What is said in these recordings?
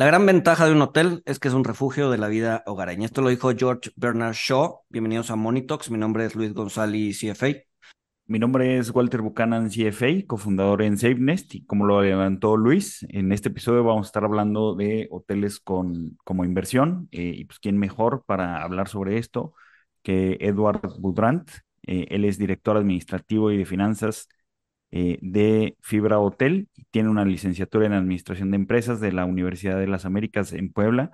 La gran ventaja de un hotel es que es un refugio de la vida hogareña. Esto lo dijo George Bernard Shaw. Bienvenidos a Monitox. Mi nombre es Luis González, CFA. Mi nombre es Walter Buchanan, CFA, cofundador en SafeNest. Y como lo levantó Luis, en este episodio vamos a estar hablando de hoteles con, como inversión. Eh, y pues, ¿quién mejor para hablar sobre esto que Edward Budrant? Eh, él es director administrativo y de finanzas eh, de Fibra Hotel. Tiene una licenciatura en Administración de Empresas de la Universidad de las Américas en Puebla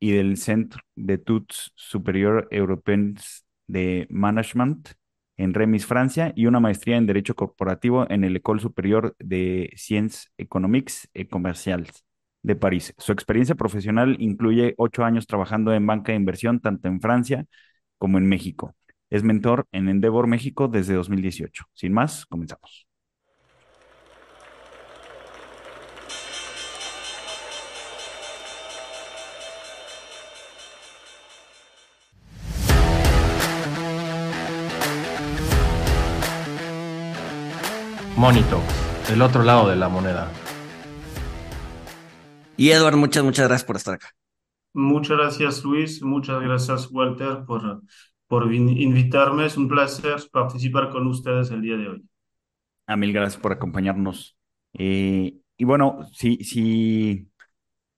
y del Centre d'Etudes Superior Européens de Management en Remis, Francia, y una maestría en Derecho Corporativo en el École Superior de Sciences Économiques et Commerciales de París. Su experiencia profesional incluye ocho años trabajando en banca de inversión tanto en Francia como en México. Es mentor en Endeavor México desde 2018. Sin más, comenzamos. Monito, el otro lado de la moneda. Y Edward, muchas, muchas gracias por estar acá. Muchas gracias, Luis. Muchas gracias, Walter, por, por invitarme. Es un placer participar con ustedes el día de hoy. A ah, mil gracias por acompañarnos. Eh, y bueno, si, si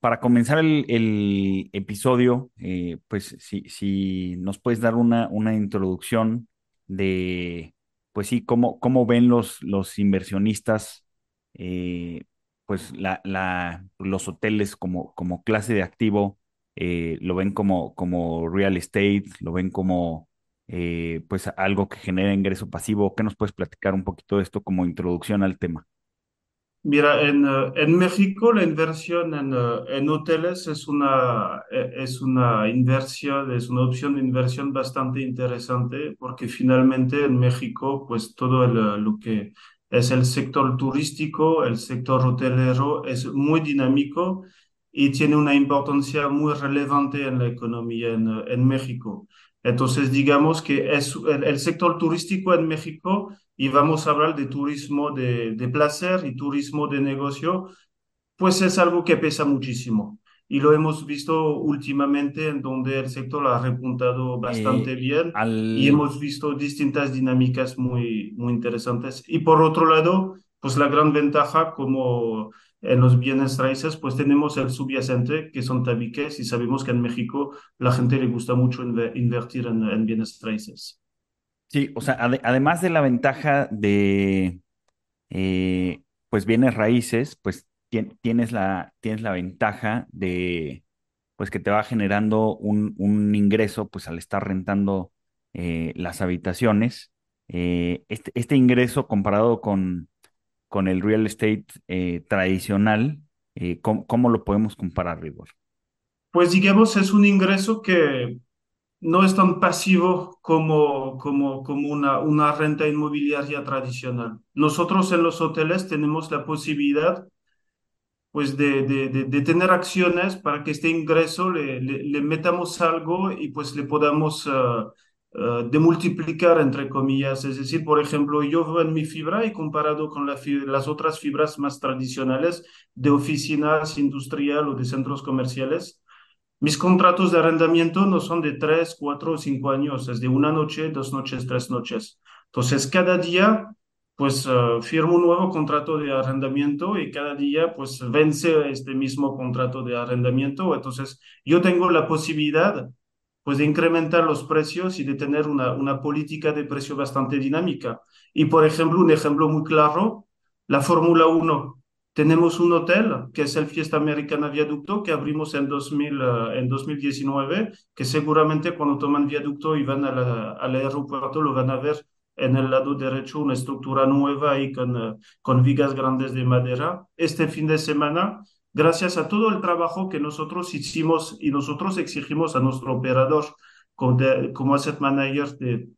para comenzar el, episodio, eh, pues si, si nos puedes dar una, una introducción de pues sí, cómo, cómo ven los, los inversionistas, eh, pues la, la, los hoteles como, como clase de activo, eh, lo ven como, como real estate, lo ven como eh, pues algo que genera ingreso pasivo. ¿Qué nos puedes platicar un poquito de esto como introducción al tema? Mira, en, eh, en México la inversión en, eh, en, hoteles es una, eh, es una inversión, es una opción de inversión bastante interesante porque finalmente en México pues todo el, lo que es el sector turístico, el sector hotelero es muy dinámico y tiene una importancia muy relevante en la economía en, en México. Entonces, digamos que es el, el sector turístico en México y vamos a hablar de turismo de, de, placer y turismo de negocio, pues es algo que pesa muchísimo. Y lo hemos visto últimamente en donde el sector ha repuntado bastante Eh, bien al... y hemos visto distintas dinámicas muy, muy interesantes. Y por otro lado, pues la gran ventaja como en los bienes raíces, pues tenemos el subyacente, que son tabiques, y sabemos que en México la gente le gusta mucho inver- invertir en, en bienes raíces. Sí, o sea, ade- además de la ventaja de, eh, pues, bienes raíces, pues tien- tienes la, tienes la ventaja de, pues, que te va generando un, un ingreso, pues, al estar rentando eh, las habitaciones. Eh, este, este ingreso comparado con, con el real estate tradicional, ¿cómo, cómo lo podemos comparar, Rigor? Pues digamos, es un ingreso que no es tan pasivo como, como, como una, una renta inmobiliaria tradicional. Nosotros en los hoteles tenemos la posibilidad pues de, de, de, tener acciones para que este ingreso le, le, metamos algo y pues le podamos uh, uh, demultiplicar entre comillas. Es decir, por ejemplo, yo veo en mi fibra y comparado con la las otras fibras más tradicionales de oficinas industrial o de centros comerciales, mis contratos de arrendamiento no son de tres, cuatro o cinco años, es de una noche, dos noches, tres noches. Entonces, cada día, pues uh, firmo un nuevo contrato de arrendamiento y cada día, pues vence este mismo contrato de arrendamiento. Entonces, yo tengo la posibilidad, pues, de incrementar los precios y de tener una, una política de precio bastante dinámica. Y, por ejemplo, un ejemplo muy claro, la Fórmula Uno. Tenemos un hotel que es el Fiesta Americana Viaducto que abrimos en, 2000, uh, en 2019, que seguramente cuando toman viaducto y van a al aeropuerto lo van a ver en el lado derecho una estructura nueva y con, uh, con vigas grandes de madera. Este fin de semana, gracias a todo el trabajo que nosotros hicimos y nosotros exigimos a nuestro operador como, de, como asset manager de,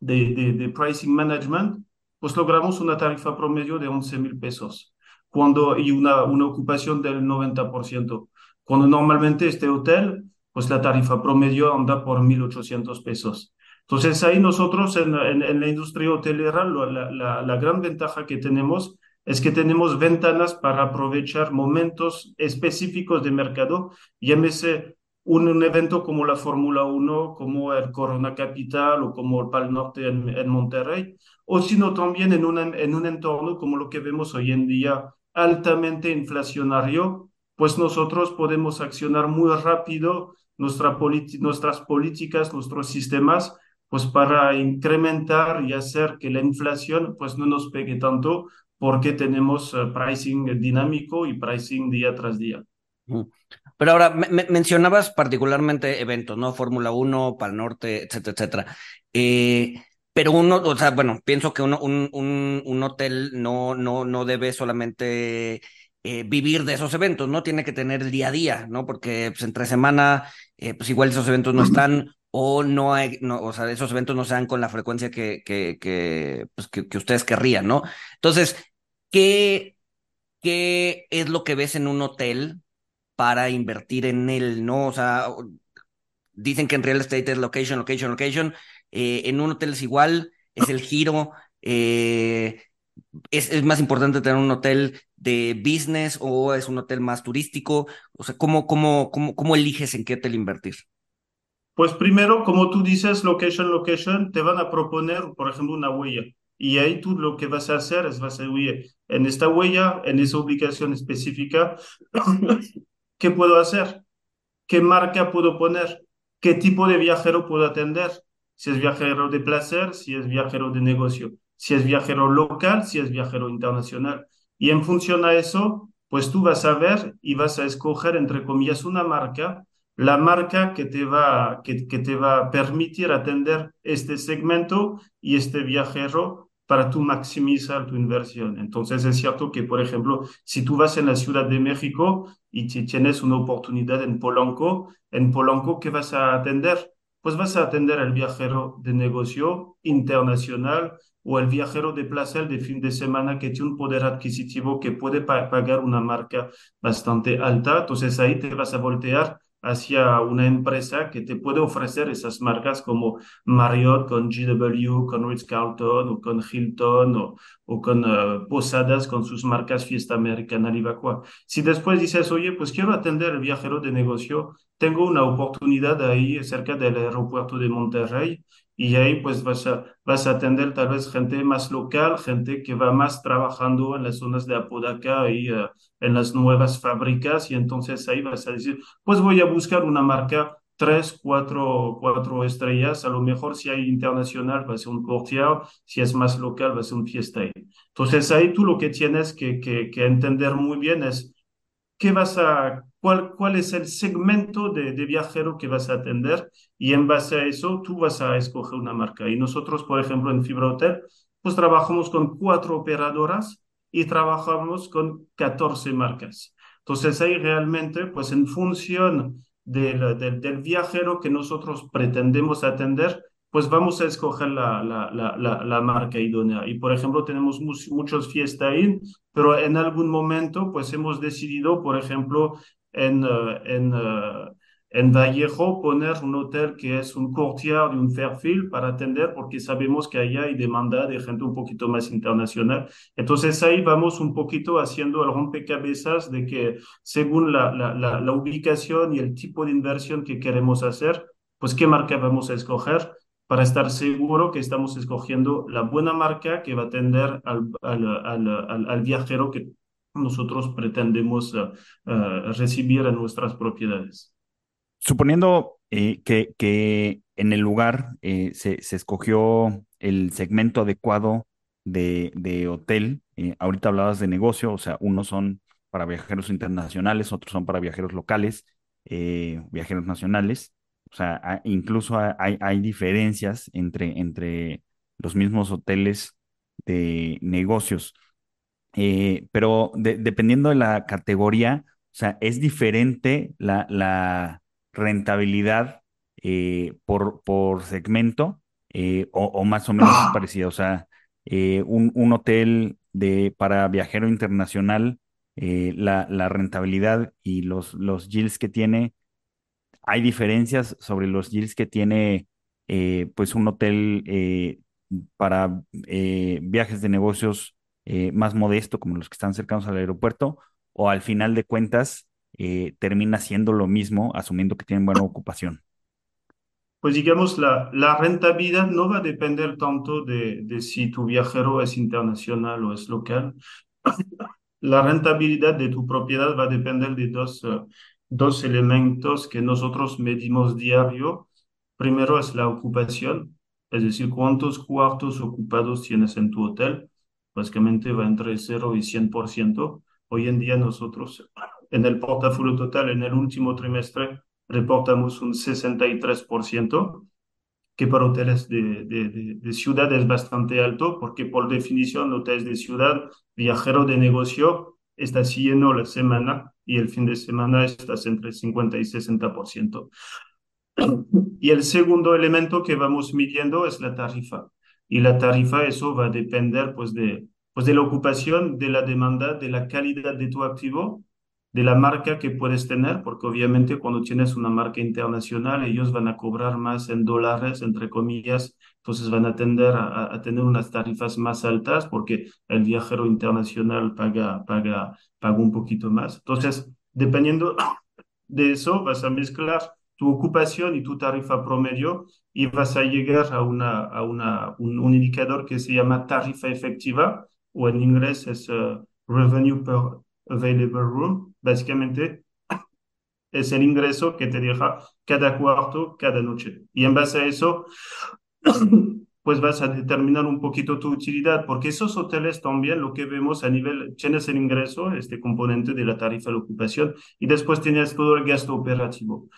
de, de pricing management, pues logramos una tarifa promedio de 11 mil pesos cuando y una, una ocupación del 90%. Cuando normalmente este hotel, pues la tarifa promedio anda por 1.800 pesos. Entonces ahí nosotros en, en, en la industria hotelera la, la, la, gran ventaja que tenemos es que tenemos ventanas para aprovechar momentos específicos de mercado, llámese un, un evento como la Fórmula 1, como el Corona Capital o como el Pal Norte en, en Monterrey, o sino también en, una, en un entorno como lo que vemos hoy en día altamente inflacionario, pues nosotros podemos accionar muy rápido nuestra nuestras políticas, nuestros sistemas, pues para incrementar y hacer que la inflación pues no nos pegue tanto porque tenemos uh, pricing dinámico y pricing día tras día. Pero ahora, me, mencionabas particularmente eventos, ¿no? Fórmula 1, Pal Norte, etcétera, etcétera. Eh, pero uno, o sea, bueno, pienso que uno, un, un, un hotel no, no, no debe solamente eh, vivir de esos eventos, ¿no? Tiene que tener el día a día, ¿no? Porque pues, entre semana, eh, pues igual esos eventos no están o no hay, no, o sea, esos eventos no se dan con la frecuencia que, que, que, pues, que, que ustedes querrían, ¿no? Entonces, ¿qué, ¿qué es lo que ves en un hotel para invertir en él, ¿no? O sea, dicen que en real estate es location, location, location. Eh, en un hotel es igual, es el giro. Eh, es, más importante tener un hotel de business o es un hotel más turístico? O sea, ¿cómo, cómo, cómo, cómo eliges en qué hotel invertir? Pues primero, como tú dices, location, location, te van a proponer, por ejemplo, una huella. Y ahí tú lo que vas a hacer es vas a ir en esta huella, en esa ubicación específica, ¿qué puedo hacer? ¿Qué marca puedo poner? ¿Qué tipo de viajero puedo atender? Si es viajero de placer, si es viajero de negocio, si es viajero local, si es viajero internacional. Y en función a eso, pues tú vas a ver y vas a escoger, entre comillas, una marca, la marca que te va, que, te va a permitir atender este segmento y este viajero para tú maximizar tu inversión. Entonces es cierto que, por ejemplo, si tú vas en la Ciudad de México y tienes una oportunidad en Polanco, en Polanco, ¿qué vas a atender? Pues vas a atender al viajero de negocio internacional o el viajero de placer de fin de semana que tiene un poder adquisitivo que puede pagar una marca bastante alta. Entonces ahí te vas a voltear hacia una empresa que te puede ofrecer esas marcas como Marriott con GW, con Ritz-Carlton o con Hilton o, o con uh, Posadas con sus marcas Fiesta Americana Livacua. Si después dices, oye, pues quiero atender el viajero de negocio, tengo una oportunidad ahí cerca del aeropuerto de Monterrey y ahí pues vas a, vas a atender tal vez gente más local, gente que va más trabajando en las zonas de Apodaca y uh, en las nuevas fábricas. Y entonces ahí vas a decir, pues voy a buscar una marca tres, cuatro, cuatro estrellas, a lo mejor si hay internacional va a ser un Courtier, si es más local va a ser un Fiesta. Entonces ahí tú lo que tienes que, que, que entender muy bien es qué vas a, cuál, cuál es el segmento de, de, viajero que vas a atender y en base a eso tú vas a escoger una marca. Y nosotros, por ejemplo, en Fibra Hotel, pues trabajamos con cuatro operadoras y trabajamos con 14 marcas. Entonces ahí realmente, pues en función del, del, del viajero que nosotros pretendemos atender, pues vamos a escoger la, la, la, la, marca idónea. Y por ejemplo, tenemos muchos Fiesta Inn, pero en algún momento, pues hemos decidido, por ejemplo, en, uh, en, uh, en Vallejo poner un hotel que es un courtier de un Fairfield para atender, porque sabemos que allá hay demanda de gente un poquito más internacional. Entonces ahí vamos un poquito haciendo el rompecabezas de que según la, la, la, la ubicación y el tipo de inversión que queremos hacer, pues qué marca vamos a escoger para estar seguro que estamos escogiendo la buena marca que va a atender al, al, al, al viajero que nosotros pretendemos uh, uh, recibir en nuestras propiedades. Suponiendo eh, que, en el lugar eh, se, escogió el segmento adecuado de, hotel, eh, ahorita hablabas de negocio, o sea, unos son para viajeros internacionales, otros son para viajeros locales, viajeros nacionales. O sea, incluso hay, hay diferencias entre, entre los mismos hoteles de negocios. Eh, pero de, dependiendo de la categoría, o sea, es diferente la, la rentabilidad eh, por, por segmento eh, o, o, más o menos es parecida. O sea, un, un, hotel de, para viajero internacional, la, la, rentabilidad y los, los yields que tiene hay diferencias sobre los yields que tiene eh, pues un hotel eh, para eh, viajes de negocios eh, más modesto, como los que están cercanos al aeropuerto, o al final de cuentas eh, termina siendo lo mismo, asumiendo que tienen buena ocupación? Pues digamos, la, rentabilidad no va a depender tanto de, de si tu viajero es internacional o es local. La rentabilidad de tu propiedad va a depender de dos, eh, dos elementos que nosotros medimos diario. Primero es la ocupación, es decir, cuántos cuartos ocupados tienes en tu hotel. Básicamente va entre 0 y 100%. Hoy en día nosotros en el portafolio total, en el último trimestre, reportamos un 63%, que para hoteles de, de, de, ciudad es bastante alto, porque por definición hoteles de ciudad, viajero de negocio, está lleno la semana y el fin de semana estás entre 50 y 60%. Y el segundo elemento que vamos midiendo es la tarifa. Y la tarifa, eso va a depender pues de, pues de la ocupación, de la demanda, de la calidad de tu activo de la marca que puedes tener, porque obviamente cuando tienes una marca internacional, ellos van a cobrar más en dólares, entre comillas, entonces van a tender a, tener unas tarifas más altas porque el viajero internacional paga, paga, paga un poquito más. Entonces, dependiendo de eso, vas a mezclar tu ocupación y tu tarifa promedio y vas a llegar a, una, a una, un, indicador que se llama tarifa efectiva o en inglés es uh, revenue per available room, básicamente es el ingreso que te deja cada cuarto, cada noche. Y en base a eso, pues vas a determinar un poquito tu utilidad, porque esos hoteles también lo que vemos a nivel, tienes el ingreso, este componente de la tarifa de ocupación, y después tienes todo el gasto operativo.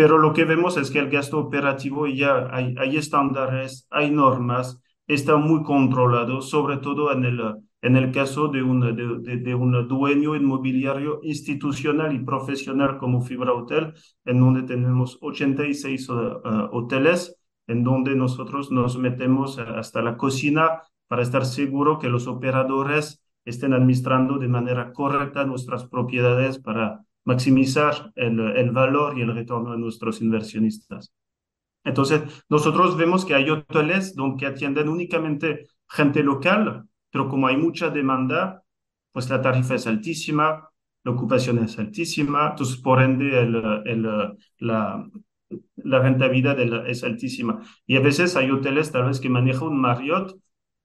Pero lo que vemos es que el gasto operativo ya hay, hay estándares, hay normas, está muy controlado, sobre todo en el en el caso de un, de, de, un dueño inmobiliario institucional y profesional como Fibra Hotel, en donde tenemos 86 uh, uh, hoteles, en donde nosotros nos metemos hasta la cocina para estar seguro que los operadores estén administrando de manera correcta nuestras propiedades para maximizar el, el valor y el retorno de nuestros inversionistas. Entonces, nosotros vemos que hay hoteles donde atienden únicamente gente local, pero como hay mucha demanda, pues la tarifa es altísima, la ocupación es altísima, entonces por ende el, el, la, la rentabilidad es altísima. Y a veces hay hoteles tal vez que maneja un Marriott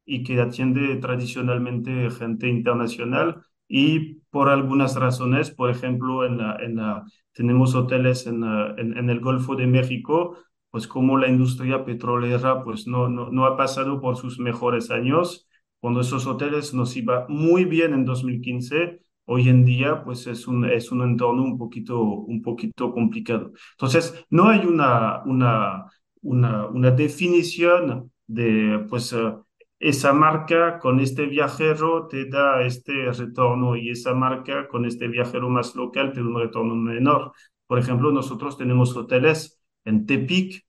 y que atiende tradicionalmente gente internacional y por algunas razones, por ejemplo, en la, en la, tenemos hoteles en, en, en, el Golfo de México, pues como la industria petrolera pues no, no, no ha pasado por sus mejores años, cuando esos hoteles nos iba muy bien en 2015, hoy en día pues es un, es un entorno un poquito, un poquito complicado. Entonces, no hay una, una, una, una definición de pues uh, esa marca con este viajero te da este retorno y esa marca con este viajero más local da un retorno menor. Por ejemplo, nosotros tenemos hoteles en Tepic,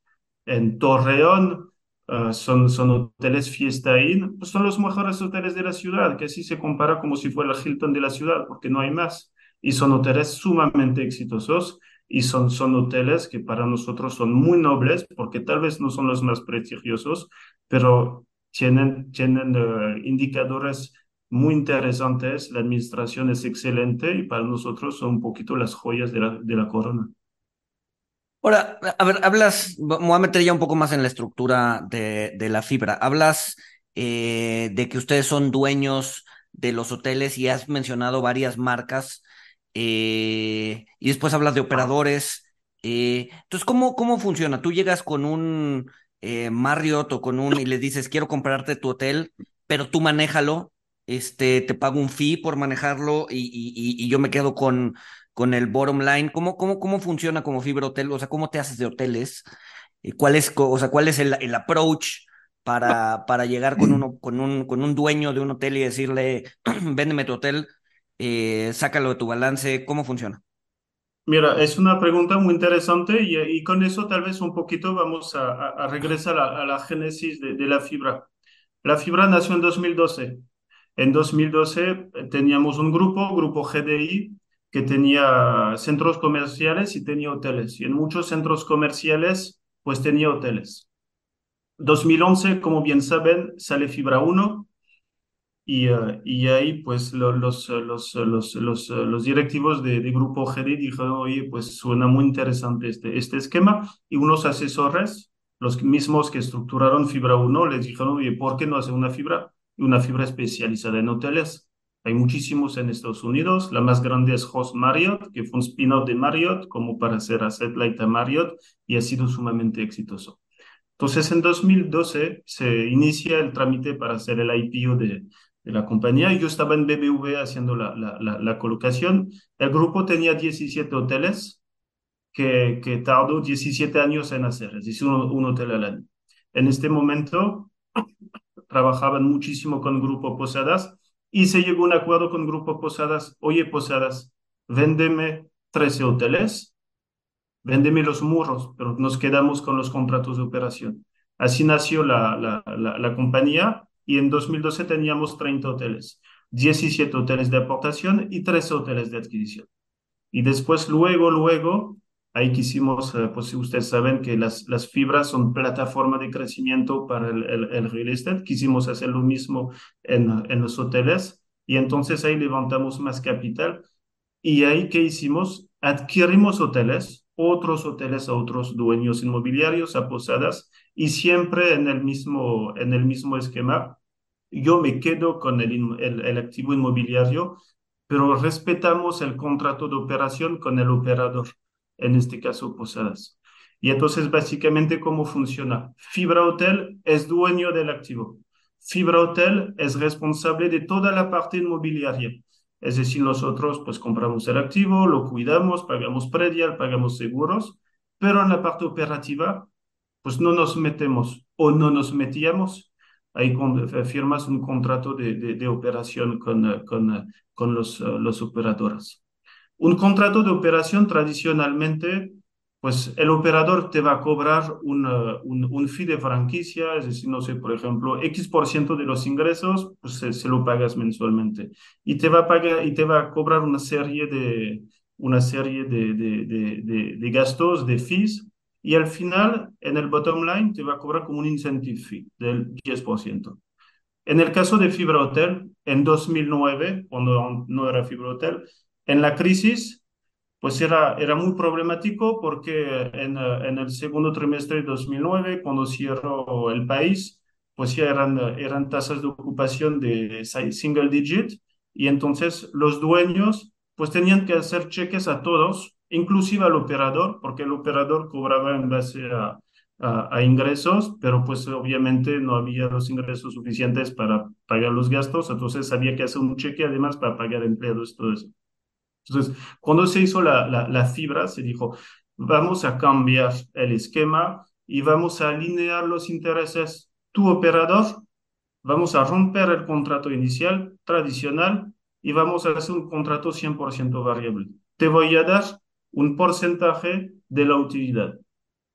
en Torreón, Uh, son, son hoteles Fiesta Inn, pues son los mejores hoteles de la ciudad, que así se compara como si fuera el Hilton de la ciudad, porque no hay más. Y son hoteles sumamente exitosos y son, son hoteles que para nosotros son muy nobles, porque tal vez no son los más prestigiosos, pero tienen, tienen uh, indicadores muy interesantes, la administración es excelente y para nosotros son un poquito las joyas de la, de la corona. Ahora, a ver, hablas, me voy a meter ya un poco más en la estructura de, de la fibra. Hablas eh, de que ustedes son dueños de los hoteles y has mencionado varias marcas eh, y después hablas de operadores. Eh, entonces, ¿cómo, ¿cómo funciona? Tú llegas con un Marriott o con un y le dices, quiero comprarte tu hotel, pero tú manéjalo, este, te pago un fee por manejarlo y, y, y yo me quedo con, con el bottom line? ¿Cómo, cómo, cómo funciona como fibra hotel? O sea, ¿cómo te haces de hoteles? ¿Cuál es, o sea, cuál es el, el approach para, para llegar con, uno, con, un, con un dueño de un hotel y decirle, véndeme tu hotel, eh, sácalo de tu balance? ¿Cómo funciona? Mira, es una pregunta muy interesante y, con eso tal vez un poquito vamos a, regresar a, la génesis de, la fibra. La fibra nació en 2012. En 2012 teníamos un grupo, Grupo GDI, que tenía centros comerciales y tenía hoteles. Y en muchos centros comerciales, pues tenía hoteles. 2011, como bien saben, sale Fibra 1 y, eh, y ahí pues lo- los, los, los, los, directivos de, de Grupo GD dijeron, oye, pues suena muy interesante este, este esquema y unos asesores, los mismos que estructuraron Fibra uno les dijeron, oye, ¿por qué no hacer una fibra? Una fibra especializada en hoteles. Hay muchísimos en Estados Unidos. La más grande es Host Marriott, que fue un spin-off de Marriott, como para hacer a Satellite a Marriott, y ha sido sumamente exitoso. Entonces, en 2012 se inicia el trámite para hacer el IPO de, de la compañía. Yo estaba en BBV haciendo la, la, la, colocación. El grupo tenía 17 hoteles que, que tardó 17 años en hacer, es decir, un, hotel al año. En este momento trabajaban muchísimo con Grupo Posadas y se llegó a un acuerdo con Grupo Posadas. Oye, Posadas, véndeme 13 hoteles véndeme los muros, pero nos quedamos con los contratos de operación. Así nació la, la, la compañía y en 2012 teníamos 30 hoteles, 17 hoteles de aportación y 13 hoteles de adquisición. Y después, luego, luego, ahí quisimos, eh, pues ustedes saben que las, las fibras son plataforma de crecimiento para el, el, el real estate, quisimos hacer lo mismo en, en los hoteles y entonces ahí levantamos más capital. Y ahí, ¿qué hicimos? Adquirimos hoteles, otros hoteles a otros dueños inmobiliarios, a posadas, y siempre en el mismo, en el mismo esquema. Yo me quedo con el, el, el activo inmobiliario, pero respetamos el contrato de operación con el operador, en este caso Posadas. Y entonces, básicamente, ¿cómo funciona? Fibra Hotel es dueño del activo. Fibra Hotel es responsable de toda la parte inmobiliaria. Es decir, nosotros pues compramos el activo, lo cuidamos, pagamos predial, pagamos seguros, pero en la parte operativa pues no nos metemos o no nos metíamos. Ahí con, firmas un contrato de, de, operación con, con, con los, los operadores. Un contrato de operación tradicionalmente pues el operador te va a cobrar un, un, un, fee de franquicia, es decir, no sé, por ejemplo, X por ciento de los ingresos, pues se, se, lo pagas mensualmente. Y te va a pagar, y te va a cobrar una serie de, una serie de, de, de, de gastos, de fees, y al final, en el bottom line, te va a cobrar como un incentive fee del 10%. En el caso de Fibra Hotel, en 2009, cuando no era Fibra Hotel, en la crisis, pues era, era muy problemático porque en, en, el segundo trimestre de 2009, cuando cierró el país, pues ya eran, eran tasas de ocupación de single digit y entonces los dueños pues tenían que hacer cheques a todos, inclusive al operador, porque el operador cobraba en base a, a, a ingresos, pero pues obviamente no había los ingresos suficientes para pagar los gastos, entonces había que hacer un cheque además para pagar empleados, todo eso. Entonces, cuando se hizo la, la, la, fibra, se dijo, vamos a cambiar el esquema y vamos a alinear los intereses. Tu operador, vamos a romper el contrato inicial tradicional y vamos a hacer un contrato 100% variable. Te voy a dar un porcentaje de la utilidad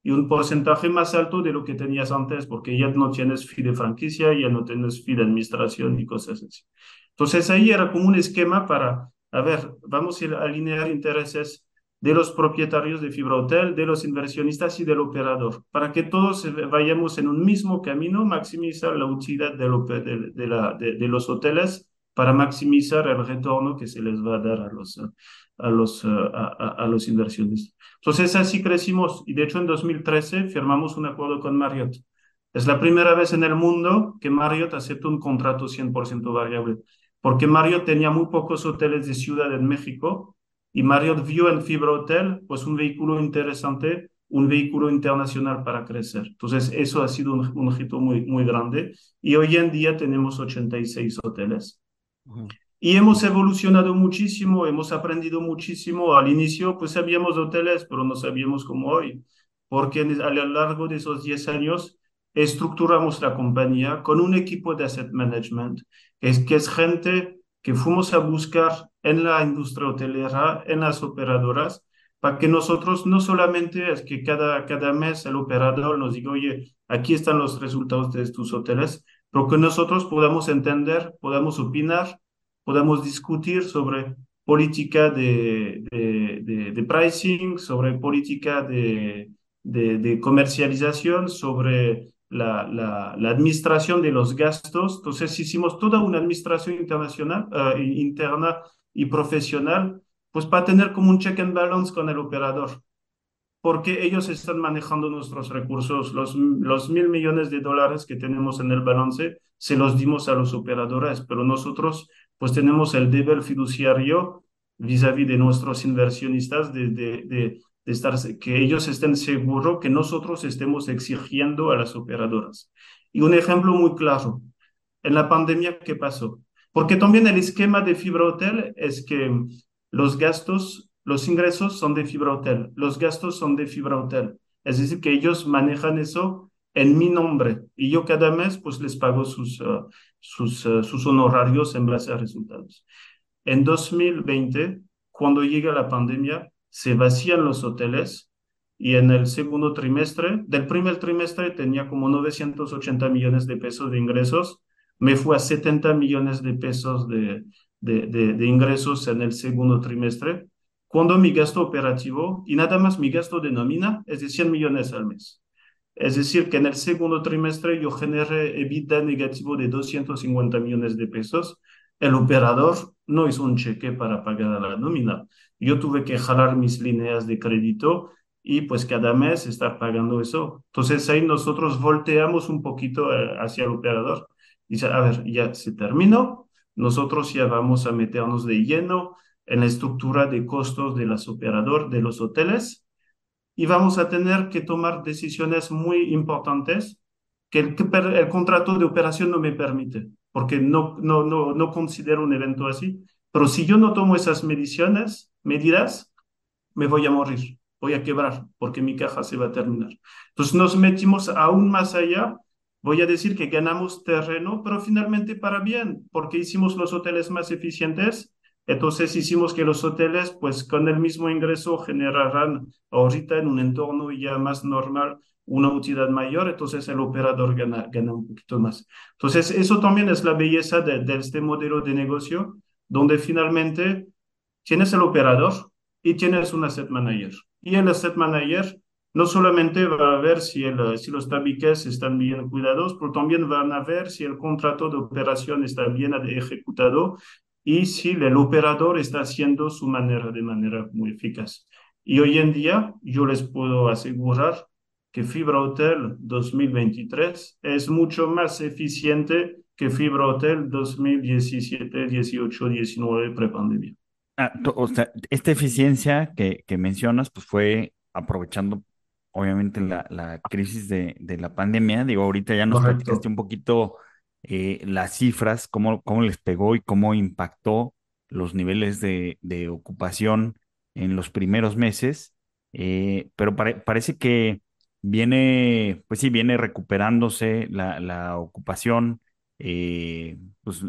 y un porcentaje más alto de lo que tenías antes, porque ya no tienes fee de franquicia, ya no tienes fee de administración y cosas así. Entonces ahí era como un esquema para a ver, vamos a alinear intereses de los propietarios de Fibra Hotel, de los inversionistas y del operador, para que todos vayamos en un mismo camino, maximizar la utilidad de, lo, de, de, la, de, los hoteles para maximizar el retorno que se les va a dar a los, a los, a, a los inversionistas. Entonces así crecimos y de hecho en 2013 firmamos un acuerdo con Marriott. Es la primera vez en el mundo que Marriott acepta un contrato 100% variable porque Marriott tenía muy pocos hoteles de ciudad en México y Marriott vio en Fibra Hotel pues un vehículo interesante, un vehículo internacional para crecer. Entonces eso ha sido un, un hito muy, muy grande y hoy en día tenemos 86 hoteles. Uh -huh. Y hemos evolucionado muchísimo, hemos aprendido muchísimo. Al inicio pues sabíamos hoteles, pero no sabíamos como hoy, porque a lo largo de esos 10 años estructuramos la compañía con un equipo de asset management, que es, que es gente que fuimos a buscar en la industria hotelera, en las operadoras, para que nosotros no solamente es que cada, cada mes el operador nos diga, oye, aquí están los resultados de estos hoteles, pero que nosotros podamos entender, podamos opinar, podamos discutir sobre política de, de, de, de pricing, sobre política de, de, comercialización, sobre la, la, la, administración de los gastos. Entonces hicimos toda una administración internacional, uh, interna y profesional, pues para tener como un check and balance con el operador, porque ellos están manejando nuestros recursos, los, los mil millones de dólares que tenemos en el balance, se los dimos a los operadores, pero nosotros pues tenemos el deber fiduciario vis-à-vis -vis de nuestros inversionistas de, de, de de estar, que ellos estén seguros que nosotros estemos exigiendo a las operadoras. Y un ejemplo muy claro, en la pandemia, ¿qué pasó? Porque también el esquema de fibra hotel es que los gastos, los ingresos son de fibra hotel, los gastos son de fibra hotel. Es decir, que ellos manejan eso en mi nombre y yo cada mes pues les pago sus, uh, sus, uh, sus honorarios en base a resultados. En 2020, cuando llega la pandemia, se vacían los hoteles y en el segundo trimestre, del primer trimestre tenía como 980 millones de pesos de ingresos, me fue a 70 millones de pesos de, de, de, ingresos en el segundo trimestre, cuando mi gasto operativo y nada más mi gasto de nómina es de 100 millones al mes. Es decir, que en el segundo trimestre yo generé EBITDA negativo de 250 millones de pesos. El operador no hizo un cheque para pagar la nómina yo tuve que jalar mis líneas de crédito y pues cada mes estar pagando eso. Entonces ahí nosotros volteamos un poquito eh, hacia el operador. Dice, a ver, ya se terminó, nosotros ya vamos a meternos de lleno en la estructura de costos de los operadores, de los hoteles, y vamos a tener que tomar decisiones muy importantes que el, el contrato de operación no me permite, porque no, no, no, no considero un evento así. Pero si yo no tomo esas mediciones, medidas, me voy a morir, voy a quebrar porque mi caja se va a terminar. Entonces nos metimos aún más allá. Voy a decir que ganamos terreno, pero finalmente para bien, porque hicimos los hoteles más eficientes. Entonces hicimos que los hoteles, pues con el mismo ingreso, generarán ahorita en un entorno ya más normal una utilidad mayor, entonces el operador gana, gana un poquito más. Entonces eso también es la belleza de, de este modelo de negocio, donde finalmente tienes el operador y tienes un asset manager. Y el asset manager no solamente va a ver si, el, si los tabiques están bien cuidados, pero también van a ver si el contrato de operación está bien ejecutado y si el operador está haciendo su manera de manera muy eficaz. Y hoy en día yo les puedo asegurar que Fibra Hotel 2023 es mucho más eficiente que Fibra Hotel 2017, 18, 19 prepandemia. Ah, o sea, esta eficiencia que, que, mencionas, pues fue aprovechando, obviamente, la, la crisis de, de, la pandemia. Digo, ahorita ya nos Correcto. platicaste un poquito eh, las cifras, cómo, cómo les pegó y cómo impactó los niveles de, de ocupación en los primeros meses, eh, pero pare, parece que viene, pues sí, viene recuperándose la, la ocupación. Eh, pues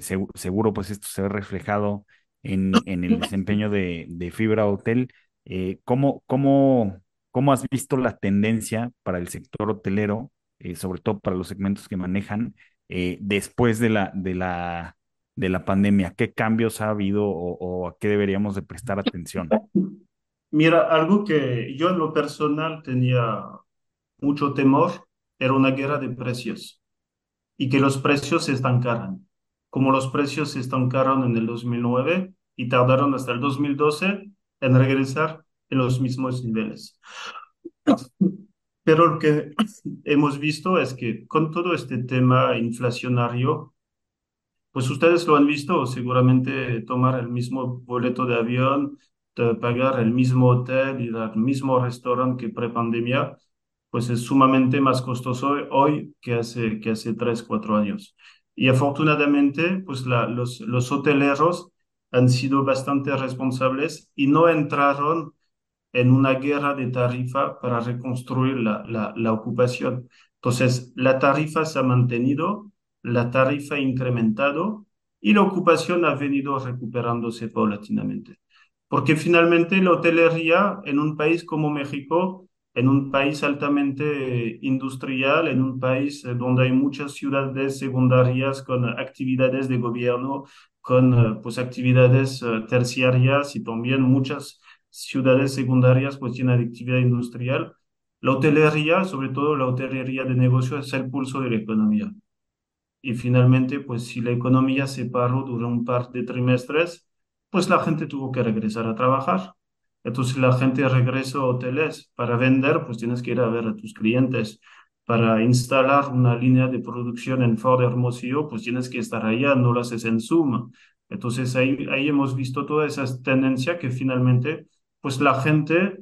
seguro, seguro, pues esto se ve reflejado en, en el desempeño de, de Fibra Hotel. Eh, ¿cómo, cómo, ¿Cómo has visto la tendencia para el sector hotelero, eh, sobre todo para los segmentos que manejan, eh, después de la, de, la, de la pandemia? ¿Qué cambios ha habido o, o, a qué deberíamos de prestar atención? Mira, algo que yo en lo personal tenía mucho temor era una guerra de precios y que los precios se estancaran como los precios se estancaron en el 2009 y tardaron hasta el 2012 en regresar en los mismos niveles. Pero lo que hemos visto es que con todo este tema inflacionario, pues ustedes lo han visto, seguramente tomar el mismo boleto de avión, pagar el mismo hotel y el mismo restaurante que prepandemia, pues es sumamente más costoso hoy que hace, que hace tres, cuatro años. Y afortunadamente, pues los, los hoteleros han sido bastante responsables y no entraron en una guerra de tarifa para reconstruir la, la, la ocupación. Entonces, la tarifa se ha mantenido, la tarifa ha incrementado y la ocupación ha venido recuperándose paulatinamente. Porque finalmente la hotelería en un país como México en un país altamente industrial, en un país eh, donde hay muchas ciudades secundarias con actividades de gobierno, con eh, pues actividades eh, terciarias y también muchas ciudades secundarias pues tienen actividad industrial. La hotelería, sobre todo la hotelería de negocio, es el pulso de la economía. Y finalmente, pues si la economía se paró durante un par de trimestres, pues la gente tuvo que regresar a trabajar. Entonces la gente regresó a hoteles para vender, pues tienes que ir a ver a tus clientes. Para instalar una línea de producción en Ford Hermosillo, pues tienes que estar allá, no lo haces en Zoom. Entonces ahí, ahí hemos visto toda esa tendencia que finalmente, pues la gente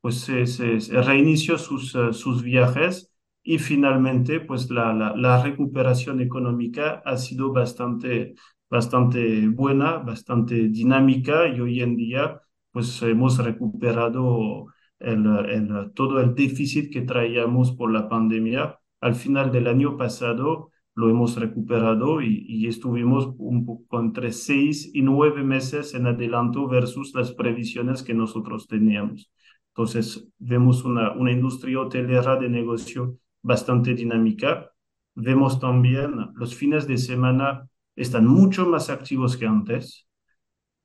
pues se, se, reinició sus, uh, sus viajes y finalmente pues la, la, la, recuperación económica ha sido bastante, bastante buena, bastante dinámica y hoy en día pues hemos recuperado el, el, todo el déficit que traíamos por la pandemia. Al final del año pasado lo hemos recuperado y, y, estuvimos un poco entre seis y nueve meses en adelanto versus las previsiones que nosotros teníamos. Entonces, vemos una, una industria hotelera de negocio bastante dinámica. Vemos también los fines de semana están mucho más activos que antes,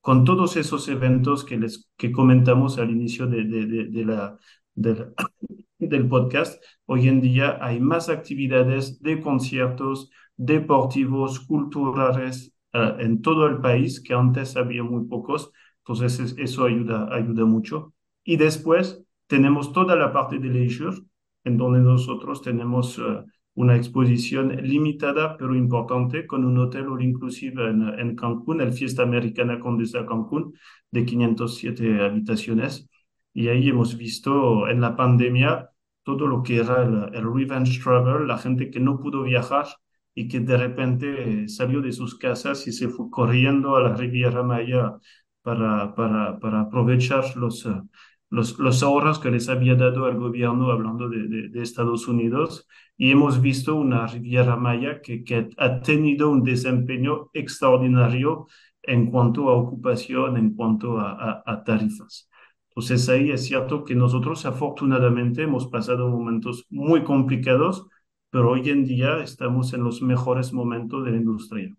con todos esos eventos que, les, que comentamos al inicio de, de, la, del podcast. Hoy en día hay más actividades de conciertos deportivos, culturales uh, en todo el país, que antes había muy pocos. Entonces, eso ayuda, ayuda mucho. Y después tenemos toda la parte de leisure, en donde nosotros tenemos uh, una exposición limitada pero importante con un hotel all inclusive en, en Cancún, el Fiesta Americana Condesa Cancún, de 507 habitaciones. Y ahí hemos visto en la pandemia todo lo que era el, el revenge travel, la gente que no pudo viajar y que de repente salió de sus casas y se fue corriendo a la Riviera Maya para, para, para aprovechar los, uh, los, los ahorros que les había dado el gobierno hablando de, de, de Estados Unidos y hemos visto una Riviera Maya que, que, ha tenido un desempeño extraordinario en cuanto a ocupación, en cuanto a, a, a, tarifas. Entonces ahí es cierto que nosotros afortunadamente hemos pasado momentos muy complicados, pero hoy en día estamos en los mejores momentos de la industria.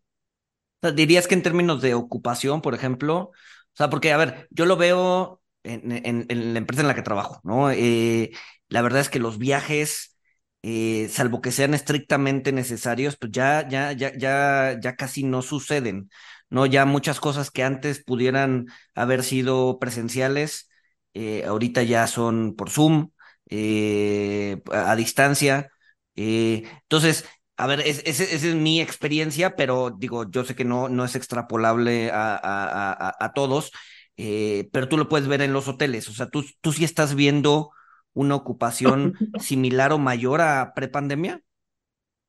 ¿Dirías que en términos de ocupación, por ejemplo, o sea, porque, a ver, yo lo veo en, la empresa en la que trabajo, ¿no? Eh, la verdad es que los viajes, eh, salvo que sean estrictamente necesarios, pues ya, ya, ya, ya, ya casi no suceden, ¿no? Ya muchas cosas que antes pudieran haber sido presenciales, eh, ahorita ya son por Zoom, a, distancia. entonces, a ver, esa es, es, es, mi experiencia, pero digo, yo sé que no, no es extrapolable a, a, a, a todos. Eh, pero tú lo puedes ver en los hoteles. O sea, tú, tú sí estás viendo una ocupación similar o mayor a prepandemia.